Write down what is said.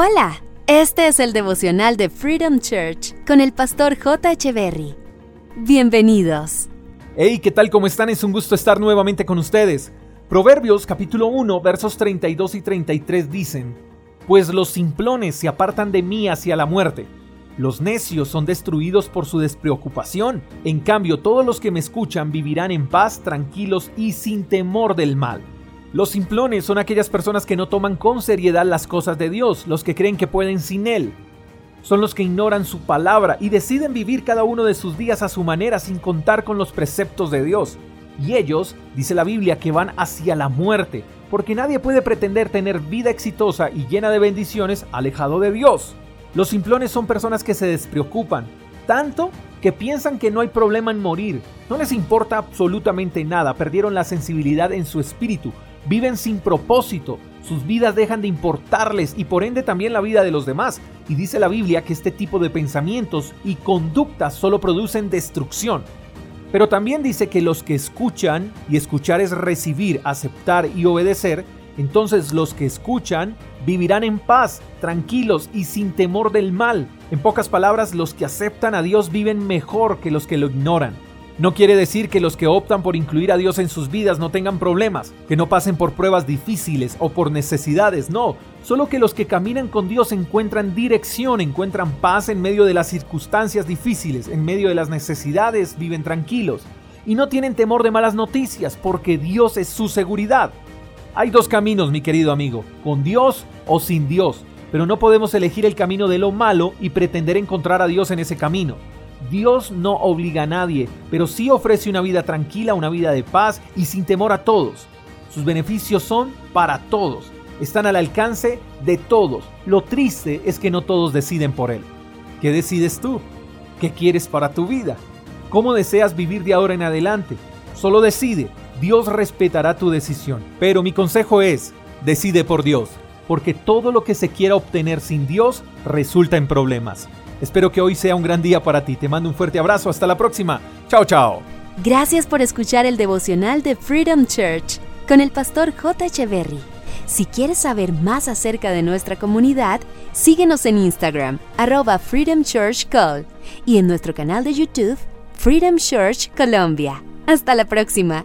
Hola, este es el devocional de Freedom Church con el pastor J. Berry. Bienvenidos. Hey, ¿qué tal? ¿Cómo están? Es un gusto estar nuevamente con ustedes. Proverbios capítulo 1 versos 32 y 33 dicen, Pues los simplones se apartan de mí hacia la muerte. Los necios son destruidos por su despreocupación. En cambio, todos los que me escuchan vivirán en paz, tranquilos y sin temor del mal. Los simplones son aquellas personas que no toman con seriedad las cosas de Dios, los que creen que pueden sin Él. Son los que ignoran su palabra y deciden vivir cada uno de sus días a su manera sin contar con los preceptos de Dios. Y ellos, dice la Biblia, que van hacia la muerte, porque nadie puede pretender tener vida exitosa y llena de bendiciones alejado de Dios. Los simplones son personas que se despreocupan, tanto que piensan que no hay problema en morir, no les importa absolutamente nada, perdieron la sensibilidad en su espíritu, viven sin propósito, sus vidas dejan de importarles y por ende también la vida de los demás. Y dice la Biblia que este tipo de pensamientos y conductas solo producen destrucción. Pero también dice que los que escuchan, y escuchar es recibir, aceptar y obedecer, entonces los que escuchan vivirán en paz, tranquilos y sin temor del mal. En pocas palabras, los que aceptan a Dios viven mejor que los que lo ignoran. No quiere decir que los que optan por incluir a Dios en sus vidas no tengan problemas, que no pasen por pruebas difíciles o por necesidades, no, solo que los que caminan con Dios encuentran dirección, encuentran paz en medio de las circunstancias difíciles, en medio de las necesidades, viven tranquilos y no tienen temor de malas noticias porque Dios es su seguridad. Hay dos caminos, mi querido amigo, con Dios o sin Dios, pero no podemos elegir el camino de lo malo y pretender encontrar a Dios en ese camino. Dios no obliga a nadie, pero sí ofrece una vida tranquila, una vida de paz y sin temor a todos. Sus beneficios son para todos, están al alcance de todos. Lo triste es que no todos deciden por Él. ¿Qué decides tú? ¿Qué quieres para tu vida? ¿Cómo deseas vivir de ahora en adelante? Solo decide, Dios respetará tu decisión. Pero mi consejo es, decide por Dios, porque todo lo que se quiera obtener sin Dios resulta en problemas. Espero que hoy sea un gran día para ti. Te mando un fuerte abrazo. Hasta la próxima. Chao, chao. Gracias por escuchar el devocional de Freedom Church con el pastor J. Echeverry. Si quieres saber más acerca de nuestra comunidad, síguenos en Instagram, arroba Freedom Church Call, y en nuestro canal de YouTube, Freedom Church Colombia. Hasta la próxima.